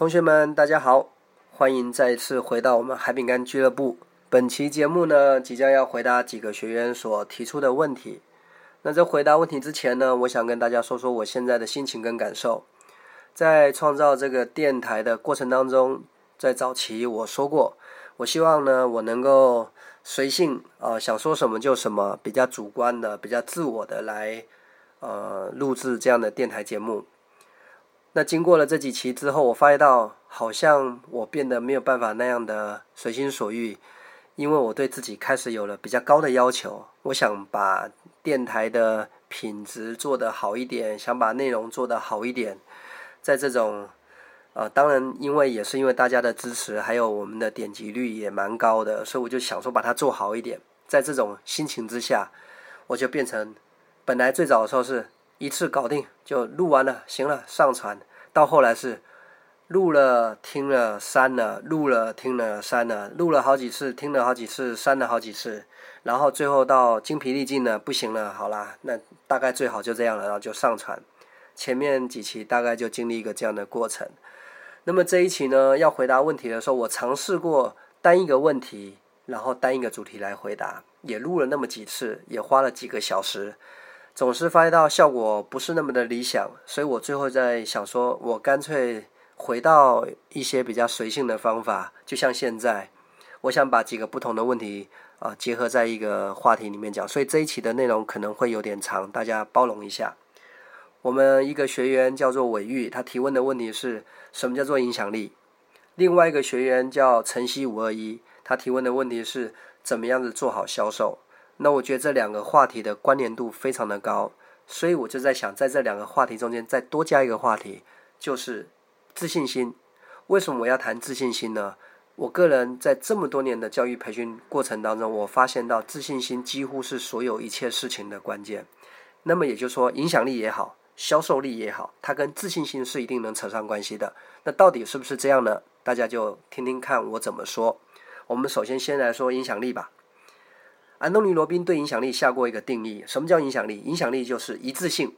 同学们，大家好，欢迎再次回到我们海饼干俱乐部。本期节目呢，即将要回答几个学员所提出的问题。那在回答问题之前呢，我想跟大家说说我现在的心情跟感受。在创造这个电台的过程当中，在早期我说过，我希望呢，我能够随性啊，想说什么就什么，比较主观的、比较自我的来呃录制这样的电台节目。那经过了这几期之后，我发现到好像我变得没有办法那样的随心所欲，因为我对自己开始有了比较高的要求。我想把电台的品质做得好一点，想把内容做得好一点。在这种呃，当然因为也是因为大家的支持，还有我们的点击率也蛮高的，所以我就想说把它做好一点。在这种心情之下，我就变成本来最早的时候是。一次搞定就录完了，行了，上传。到后来是录了、听了、删了，录了、听了、删了，录了好几次，听了好几次，删了好几次，然后最后到精疲力尽了，不行了，好啦，那大概最好就这样了，然后就上传。前面几期大概就经历一个这样的过程。那么这一期呢，要回答问题的时候，我尝试过单一个问题，然后单一个主题来回答，也录了那么几次，也花了几个小时。总是发现到效果不是那么的理想，所以我最后在想说，我干脆回到一些比较随性的方法，就像现在，我想把几个不同的问题啊结合在一个话题里面讲，所以这一期的内容可能会有点长，大家包容一下。我们一个学员叫做伟玉，他提问的问题是什么叫做影响力？另外一个学员叫晨曦五二一，他提问的问题是怎么样子做好销售？那我觉得这两个话题的关联度非常的高，所以我就在想，在这两个话题中间再多加一个话题，就是自信心。为什么我要谈自信心呢？我个人在这么多年的教育培训过程当中，我发现到自信心几乎是所有一切事情的关键。那么也就是说，影响力也好，销售力也好，它跟自信心是一定能扯上关系的。那到底是不是这样呢？大家就听听看我怎么说。我们首先先来说影响力吧。安东尼·罗宾对影响力下过一个定义：什么叫影响力？影响力就是一致性，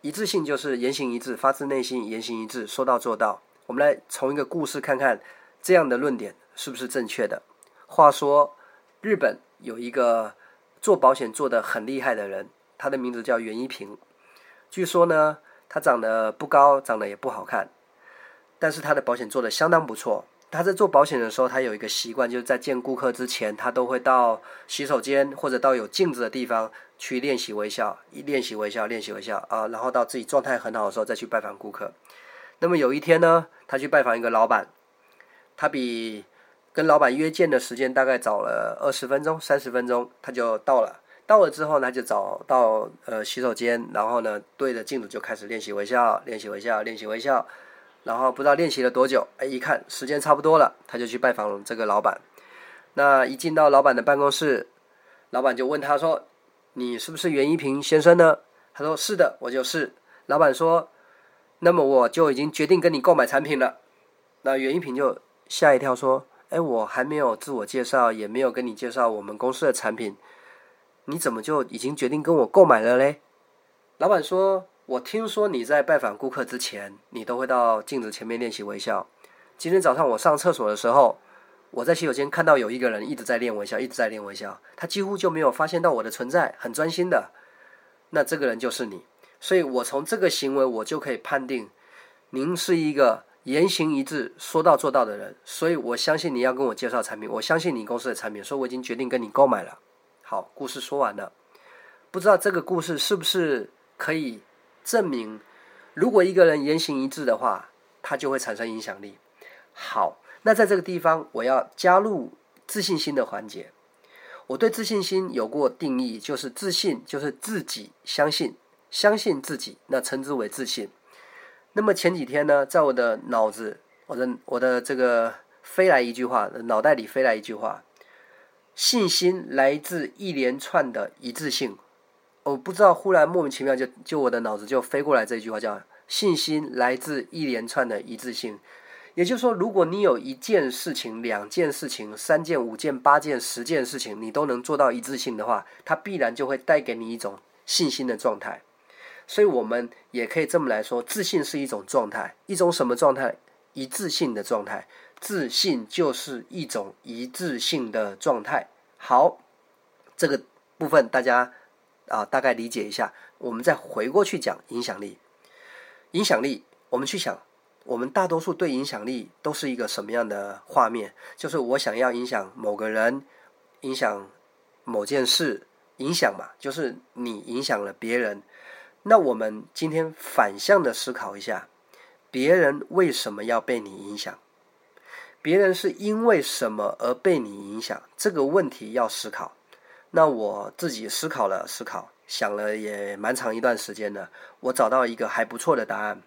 一致性就是言行一致，发自内心，言行一致，说到做到。我们来从一个故事看看这样的论点是不是正确的。话说，日本有一个做保险做得很厉害的人，他的名字叫袁一平。据说呢，他长得不高，长得也不好看，但是他的保险做得相当不错。他在做保险的时候，他有一个习惯，就是在见顾客之前，他都会到洗手间或者到有镜子的地方去练习微笑，一练习微笑，练习微笑啊，然后到自己状态很好的时候再去拜访顾客。那么有一天呢，他去拜访一个老板，他比跟老板约见的时间大概早了二十分钟、三十分钟，他就到了。到了之后呢，就找到呃洗手间，然后呢对着镜子就开始练习微笑，练习微笑，练习微笑。然后不知道练习了多久，哎，一看时间差不多了，他就去拜访这个老板。那一进到老板的办公室，老板就问他说：“你是不是袁一平先生呢？”他说：“是的，我就是。”老板说：“那么我就已经决定跟你购买产品了。”那袁一平就吓一跳说：“哎，我还没有自我介绍，也没有跟你介绍我们公司的产品，你怎么就已经决定跟我购买了嘞？”老板说。我听说你在拜访顾客之前，你都会到镜子前面练习微笑。今天早上我上厕所的时候，我在洗手间看到有一个人一直在练微笑，一直在练微笑，他几乎就没有发现到我的存在，很专心的。那这个人就是你，所以我从这个行为我就可以判定，您是一个言行一致、说到做到的人。所以我相信你要跟我介绍产品，我相信你公司的产品，所以我已经决定跟你购买了。好，故事说完了，不知道这个故事是不是可以。证明，如果一个人言行一致的话，他就会产生影响力。好，那在这个地方，我要加入自信心的环节。我对自信心有过定义，就是自信就是自己相信，相信自己，那称之为自信。那么前几天呢，在我的脑子，我的我的这个飞来一句话，脑袋里飞来一句话：信心来自一连串的一致性。我不知道，忽然莫名其妙就就我的脑子就飞过来这句话，叫信心来自一连串的一致性。也就是说，如果你有一件事情、两件事情、三件、五件、八件、十件事情，你都能做到一致性的话，它必然就会带给你一种信心的状态。所以，我们也可以这么来说，自信是一种状态，一种什么状态？一致性的状态，自信就是一种一致性的状态。好，这个部分大家啊大概理解一下。我们再回过去讲影响力。影响力，我们去想，我们大多数对影响力都是一个什么样的画面？就是我想要影响某个人，影响某件事，影响嘛，就是你影响了别人。那我们今天反向的思考一下，别人为什么要被你影响？别人是因为什么而被你影响？这个问题要思考。那我自己思考了思考，想了也蛮长一段时间的，我找到一个还不错的答案。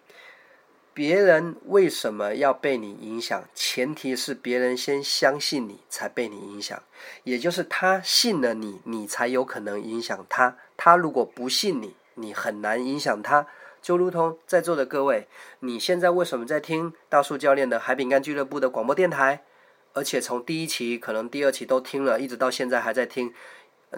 别人为什么要被你影响？前提是别人先相信你才被你影响，也就是他信了你，你才有可能影响他。他如果不信你，你很难影响他，就如同在座的各位，你现在为什么在听大树教练的海饼干俱乐部的广播电台？而且从第一期可能第二期都听了，一直到现在还在听，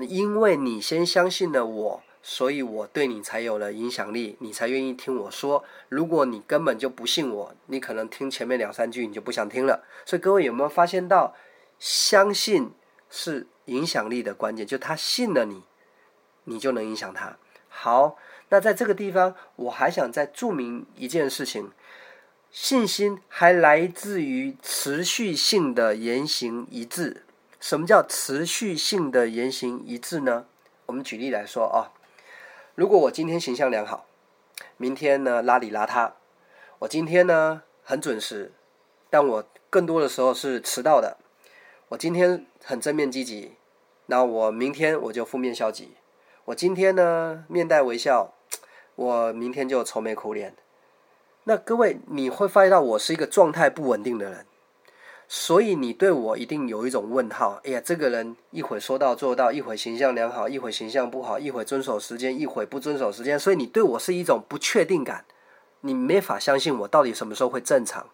因为你先相信了我，所以我对你才有了影响力，你才愿意听我说。如果你根本就不信我，你可能听前面两三句你就不想听了。所以各位有没有发现到，相信是影响力的关键，就他信了你，你就能影响他。好，那在这个地方，我还想再注明一件事情：信心还来自于持续性的言行一致。什么叫持续性的言行一致呢？我们举例来说啊，如果我今天形象良好，明天呢邋里邋遢；我今天呢很准时，但我更多的时候是迟到的；我今天很正面积极，那我明天我就负面消极。我今天呢面带微笑，我明天就愁眉苦脸。那各位你会发现到我是一个状态不稳定的人，所以你对我一定有一种问号。哎呀，这个人一会说到做到，一会形象良好，一会形象不好，一会遵守时间，一会不遵守时间。所以你对我是一种不确定感，你没法相信我到底什么时候会正常。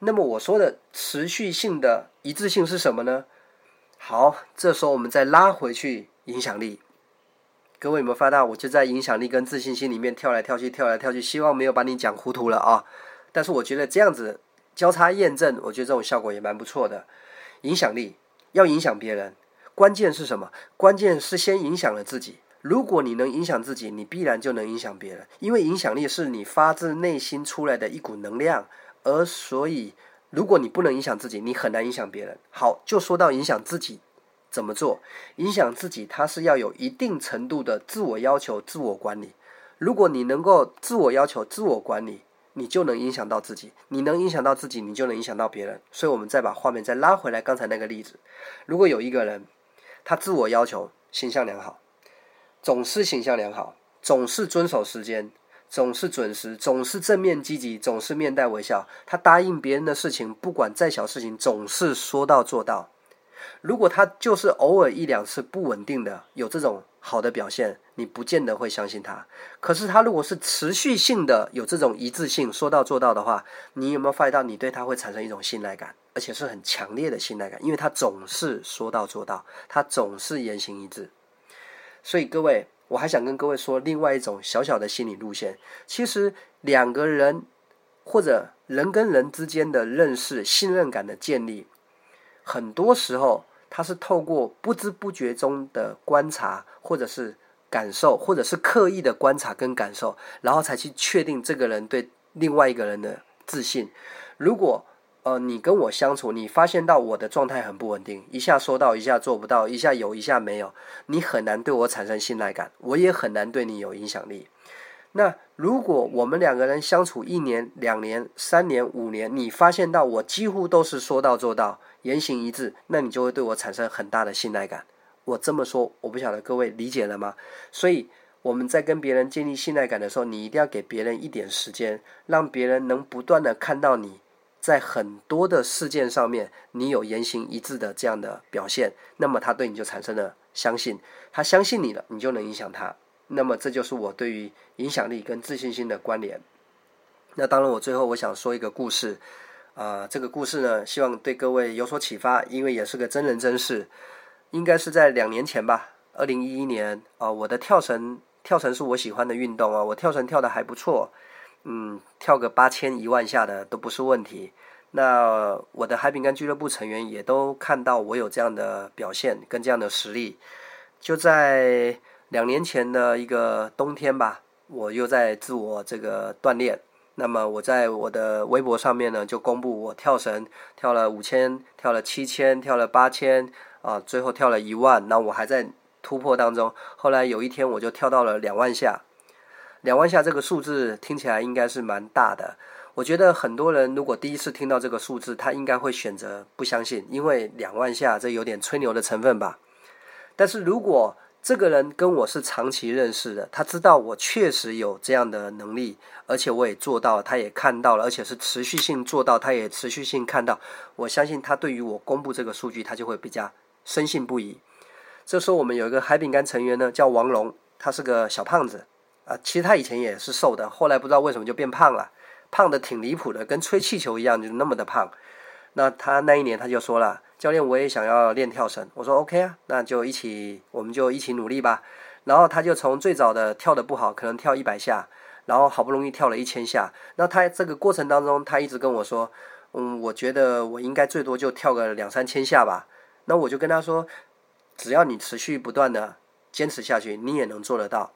那么我说的持续性的一致性是什么呢？好，这时候我们再拉回去影响力。各位有没有发到？我就在影响力跟自信心里面跳来跳去，跳来跳去，希望没有把你讲糊涂了啊！但是我觉得这样子交叉验证，我觉得这种效果也蛮不错的。影响力要影响别人，关键是什么？关键是先影响了自己。如果你能影响自己，你必然就能影响别人，因为影响力是你发自内心出来的一股能量。而所以，如果你不能影响自己，你很难影响别人。好，就说到影响自己。怎么做影响自己？它是要有一定程度的自我要求、自我管理。如果你能够自我要求、自我管理，你就能影响到自己。你能影响到自己，你就能影响到别人。所以，我们再把画面再拉回来，刚才那个例子：如果有一个人，他自我要求形象良好，总是形象良好，总是遵守时间，总是准时，总是正面积极，总是面带微笑。他答应别人的事情，不管再小事情，总是说到做到。如果他就是偶尔一两次不稳定的有这种好的表现，你不见得会相信他。可是他如果是持续性的有这种一致性，说到做到的话，你有没有发现到你对他会产生一种信赖感，而且是很强烈的信赖感？因为他总是说到做到，他总是言行一致。所以各位，我还想跟各位说另外一种小小的心理路线。其实两个人或者人跟人之间的认识、信任感的建立。很多时候，他是透过不知不觉中的观察，或者是感受，或者是刻意的观察跟感受，然后才去确定这个人对另外一个人的自信。如果呃你跟我相处，你发现到我的状态很不稳定，一下说到，一下做不到，一下有，一下没有，你很难对我产生信赖感，我也很难对你有影响力。那如果我们两个人相处一年、两年、三年、五年，你发现到我几乎都是说到做到。言行一致，那你就会对我产生很大的信赖感。我这么说，我不晓得各位理解了吗？所以我们在跟别人建立信赖感的时候，你一定要给别人一点时间，让别人能不断的看到你在很多的事件上面，你有言行一致的这样的表现，那么他对你就产生了相信，他相信你了，你就能影响他。那么这就是我对于影响力跟自信心的关联。那当然，我最后我想说一个故事。啊，这个故事呢，希望对各位有所启发，因为也是个真人真事，应该是在两年前吧，二零一一年啊。我的跳绳，跳绳是我喜欢的运动啊，我跳绳跳的还不错。嗯，跳个八千一万下的都不是问题。那我的海饼干俱乐部成员也都看到我有这样的表现跟这样的实力，就在两年前的一个冬天吧，我又在自我这个锻炼。那么我在我的微博上面呢，就公布我跳绳跳了五千，跳了七千，跳了八千啊，最后跳了一万。那我还在突破当中。后来有一天我就跳到了两万下，两万下这个数字听起来应该是蛮大的。我觉得很多人如果第一次听到这个数字，他应该会选择不相信，因为两万下这有点吹牛的成分吧。但是如果这个人跟我是长期认识的，他知道我确实有这样的能力，而且我也做到了，他也看到了，而且是持续性做到，他也持续性看到。我相信他对于我公布这个数据，他就会比较深信不疑。这时候我们有一个海饼干成员呢，叫王龙，他是个小胖子啊，其实他以前也是瘦的，后来不知道为什么就变胖了，胖的挺离谱的，跟吹气球一样，就那么的胖。那他那一年他就说了。教练，我也想要练跳绳。我说 OK 啊，那就一起，我们就一起努力吧。然后他就从最早的跳的不好，可能跳一百下，然后好不容易跳了一千下。那他这个过程当中，他一直跟我说，嗯，我觉得我应该最多就跳个两三千下吧。那我就跟他说，只要你持续不断的坚持下去，你也能做得到。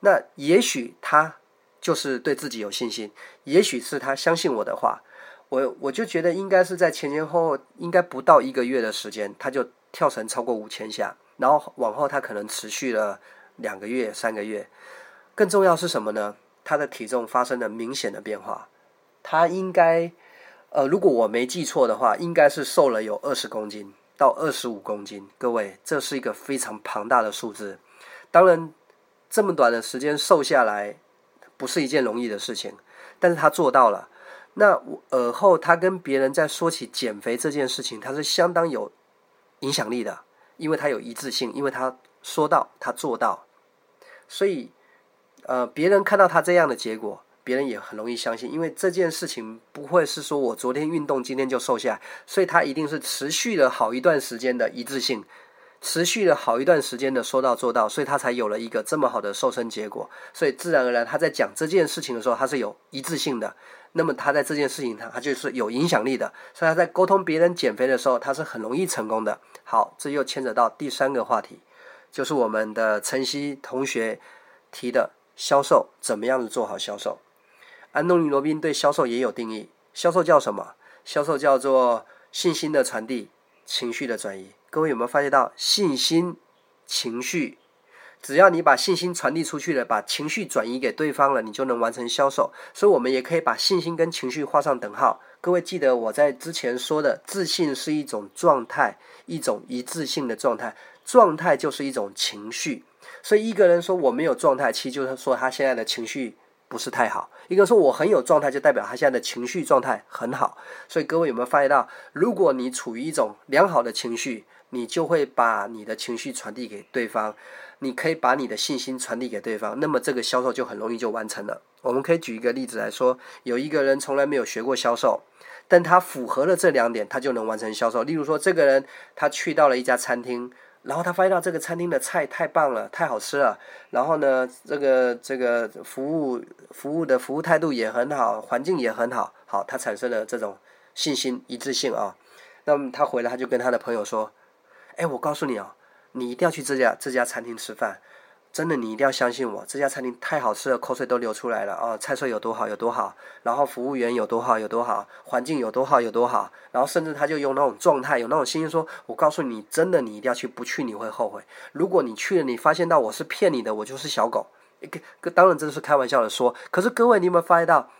那也许他就是对自己有信心，也许是他相信我的话。我我就觉得应该是在前前后后应该不到一个月的时间，他就跳绳超过五千下，然后往后他可能持续了两个月、三个月。更重要是什么呢？他的体重发生了明显的变化，他应该呃，如果我没记错的话，应该是瘦了有二十公斤到二十五公斤。各位，这是一个非常庞大的数字。当然，这么短的时间瘦下来不是一件容易的事情，但是他做到了。那我尔后他跟别人在说起减肥这件事情，他是相当有影响力的，因为他有一致性，因为他说到他做到，所以呃，别人看到他这样的结果，别人也很容易相信，因为这件事情不会是说我昨天运动今天就瘦下来，所以他一定是持续了好一段时间的一致性。持续了好一段时间的说到做到，所以他才有了一个这么好的瘦身结果。所以自然而然，他在讲这件事情的时候，他是有一致性的。那么他在这件事情上，他就是有影响力的。所以他在沟通别人减肥的时候，他是很容易成功的。好，这又牵扯到第三个话题，就是我们的晨曦同学提的销售怎么样子做好销售。安东尼罗宾对销售也有定义，销售叫什么？销售叫做信心的传递，情绪的转移。各位有没有发现到信心、情绪？只要你把信心传递出去了，把情绪转移给对方了，你就能完成销售。所以，我们也可以把信心跟情绪画上等号。各位记得我在之前说的，自信是一种状态，一种一致性的状态。状态就是一种情绪。所以，一个人说我没有状态，其实就是说他现在的情绪。不是太好。一个说我很有状态，就代表他现在的情绪状态很好。所以各位有没有发现到，如果你处于一种良好的情绪，你就会把你的情绪传递给对方，你可以把你的信心传递给对方，那么这个销售就很容易就完成了。我们可以举一个例子来说，有一个人从来没有学过销售，但他符合了这两点，他就能完成销售。例如说，这个人他去到了一家餐厅。然后他发现到这个餐厅的菜太棒了，太好吃了。然后呢，这个这个服务服务的服务态度也很好，环境也很好。好，他产生了这种信心一致性啊。那么他回来，他就跟他的朋友说：“哎，我告诉你啊，你一定要去这家这家餐厅吃饭。”真的，你一定要相信我，这家餐厅太好吃了，口水都流出来了啊！菜色有多好有多好，然后服务员有多好有多好，环境有多好有多好，然后甚至他就用那种状态，有那种信心说：“我告诉你，真的，你一定要去，不去你会后悔。如果你去了，你发现到我是骗你的，我就是小狗。”一个当然这是开玩笑的说，可是各位，你有没有发现到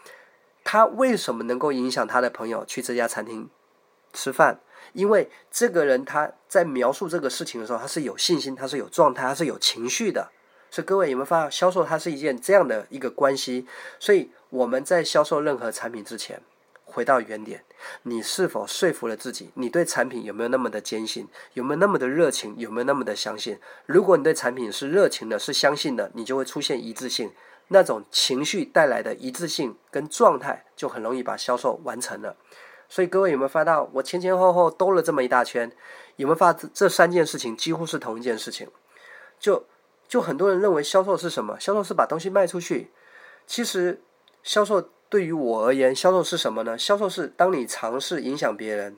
他为什么能够影响他的朋友去这家餐厅吃饭？因为这个人他在描述这个事情的时候，他是有信心，他是有状态，他是有情绪的。所以各位有没有发现，销售它是一件这样的一个关系？所以我们在销售任何产品之前，回到原点，你是否说服了自己？你对产品有没有那么的坚信？有没有那么的热情？有没有那么的相信？如果你对产品是热情的，是相信的，你就会出现一致性。那种情绪带来的一致性跟状态，就很容易把销售完成了。所以各位有没有发到？我前前后后兜了这么一大圈，有没有发这三件事情几乎是同一件事情？就。就很多人认为销售是什么？销售是把东西卖出去。其实，销售对于我而言，销售是什么呢？销售是当你尝试影响别人，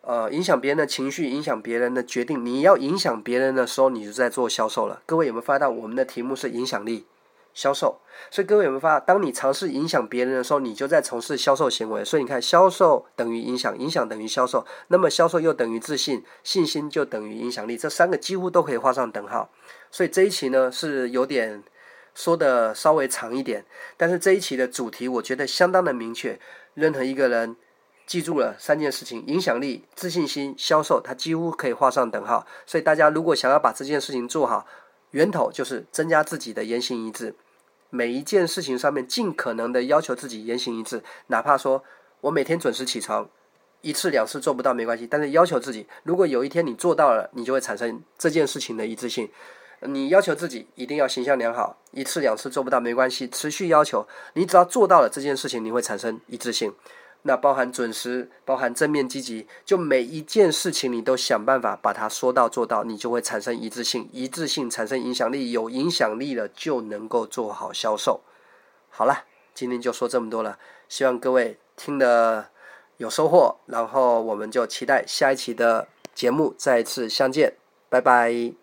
呃，影响别人的情绪，影响别人的决定。你要影响别人的时候，你就在做销售了。各位有没有发到我们的题目是影响力销售？所以各位有没有发现，当你尝试影响别人的时候，你就在从事销售行为。所以你看，销售等于影响，影响等于销售，那么销售又等于自信，信心就等于影响力，这三个几乎都可以画上等号。所以这一期呢是有点。说的稍微长一点，但是这一期的主题我觉得相当的明确。任何一个人记住了三件事情：影响力、自信心、销售，他几乎可以画上等号。所以大家如果想要把这件事情做好，源头就是增加自己的言行一致。每一件事情上面尽可能的要求自己言行一致，哪怕说我每天准时起床，一次两次做不到没关系，但是要求自己，如果有一天你做到了，你就会产生这件事情的一致性。你要求自己一定要形象良好，一次两次做不到没关系，持续要求，你只要做到了这件事情，你会产生一致性。那包含准时，包含正面积极，就每一件事情你都想办法把它说到做到，你就会产生一致性，一致性产生影响力，有影响力了就能够做好销售。好了，今天就说这么多了，希望各位听得有收获，然后我们就期待下一期的节目再次相见，拜拜。